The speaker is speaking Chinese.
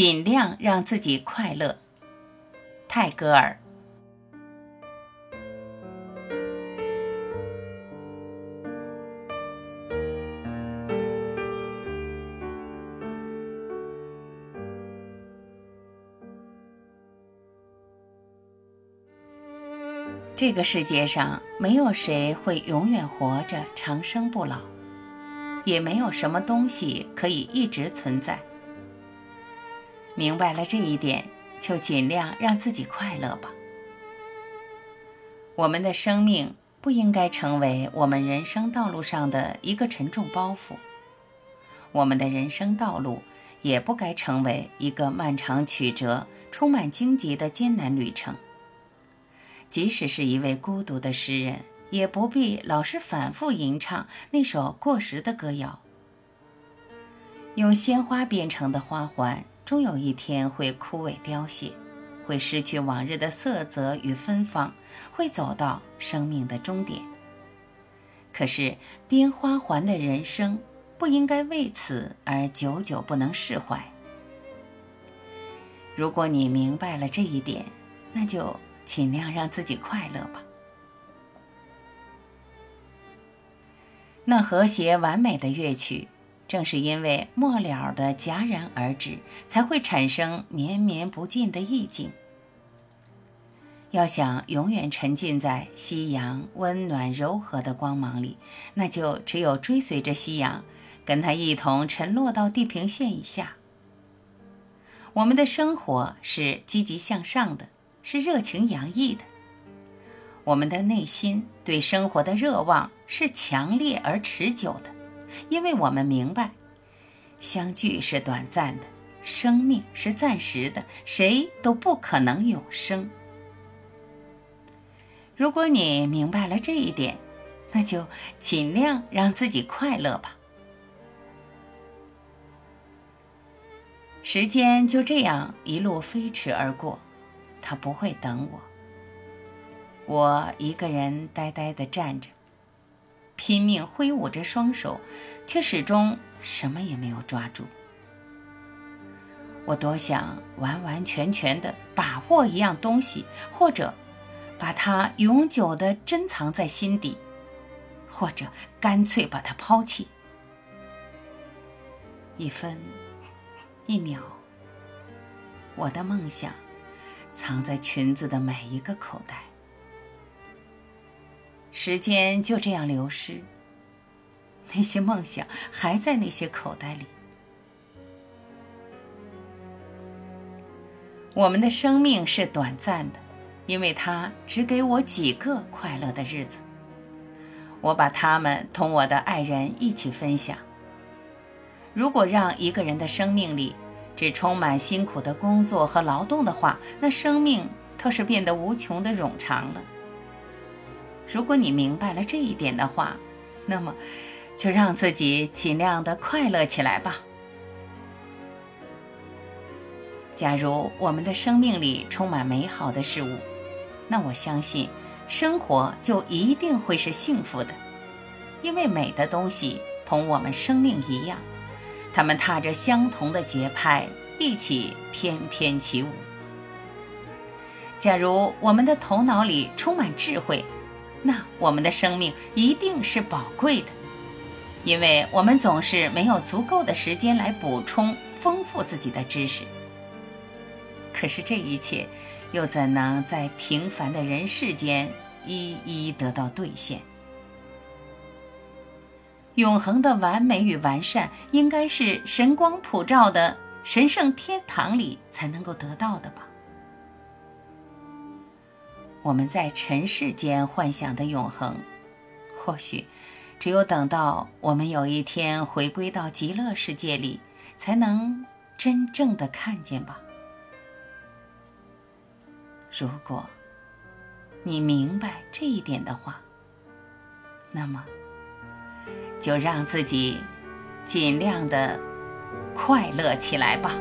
尽量让自己快乐。泰戈尔。这个世界上没有谁会永远活着、长生不老，也没有什么东西可以一直存在。明白了这一点，就尽量让自己快乐吧。我们的生命不应该成为我们人生道路上的一个沉重包袱，我们的人生道路也不该成为一个漫长曲折、充满荆棘的艰难旅程。即使是一位孤独的诗人，也不必老是反复吟唱那首过时的歌谣。用鲜花编成的花环，终有一天会枯萎凋谢，会失去往日的色泽与芬芳，会走到生命的终点。可是编花环的人生，不应该为此而久久不能释怀。如果你明白了这一点，那就。尽量让自己快乐吧。那和谐完美的乐曲，正是因为末了的戛然而止，才会产生绵绵不尽的意境。要想永远沉浸在夕阳温暖柔和的光芒里，那就只有追随着夕阳，跟它一同沉落到地平线以下。我们的生活是积极向上的。是热情洋溢的，我们的内心对生活的热望是强烈而持久的，因为我们明白，相聚是短暂的，生命是暂时的，谁都不可能永生。如果你明白了这一点，那就尽量让自己快乐吧。时间就这样一路飞驰而过。他不会等我。我一个人呆呆地站着，拼命挥舞着双手，却始终什么也没有抓住。我多想完完全全的把握一样东西，或者把它永久的珍藏在心底，或者干脆把它抛弃。一分一秒，我的梦想。藏在裙子的每一个口袋，时间就这样流失，那些梦想还在那些口袋里。我们的生命是短暂的，因为它只给我几个快乐的日子，我把它们同我的爱人一起分享。如果让一个人的生命里，只充满辛苦的工作和劳动的话，那生命倒是变得无穷的冗长了。如果你明白了这一点的话，那么就让自己尽量的快乐起来吧。假如我们的生命里充满美好的事物，那我相信生活就一定会是幸福的，因为美的东西同我们生命一样。它们踏着相同的节拍，一起翩翩起舞。假如我们的头脑里充满智慧，那我们的生命一定是宝贵的，因为我们总是没有足够的时间来补充、丰富自己的知识。可是这一切，又怎能在平凡的人世间一一得到兑现？永恒的完美与完善，应该是神光普照的神圣天堂里才能够得到的吧？我们在尘世间幻想的永恒，或许只有等到我们有一天回归到极乐世界里，才能真正的看见吧。如果你明白这一点的话，那么。就让自己尽量的快乐起来吧。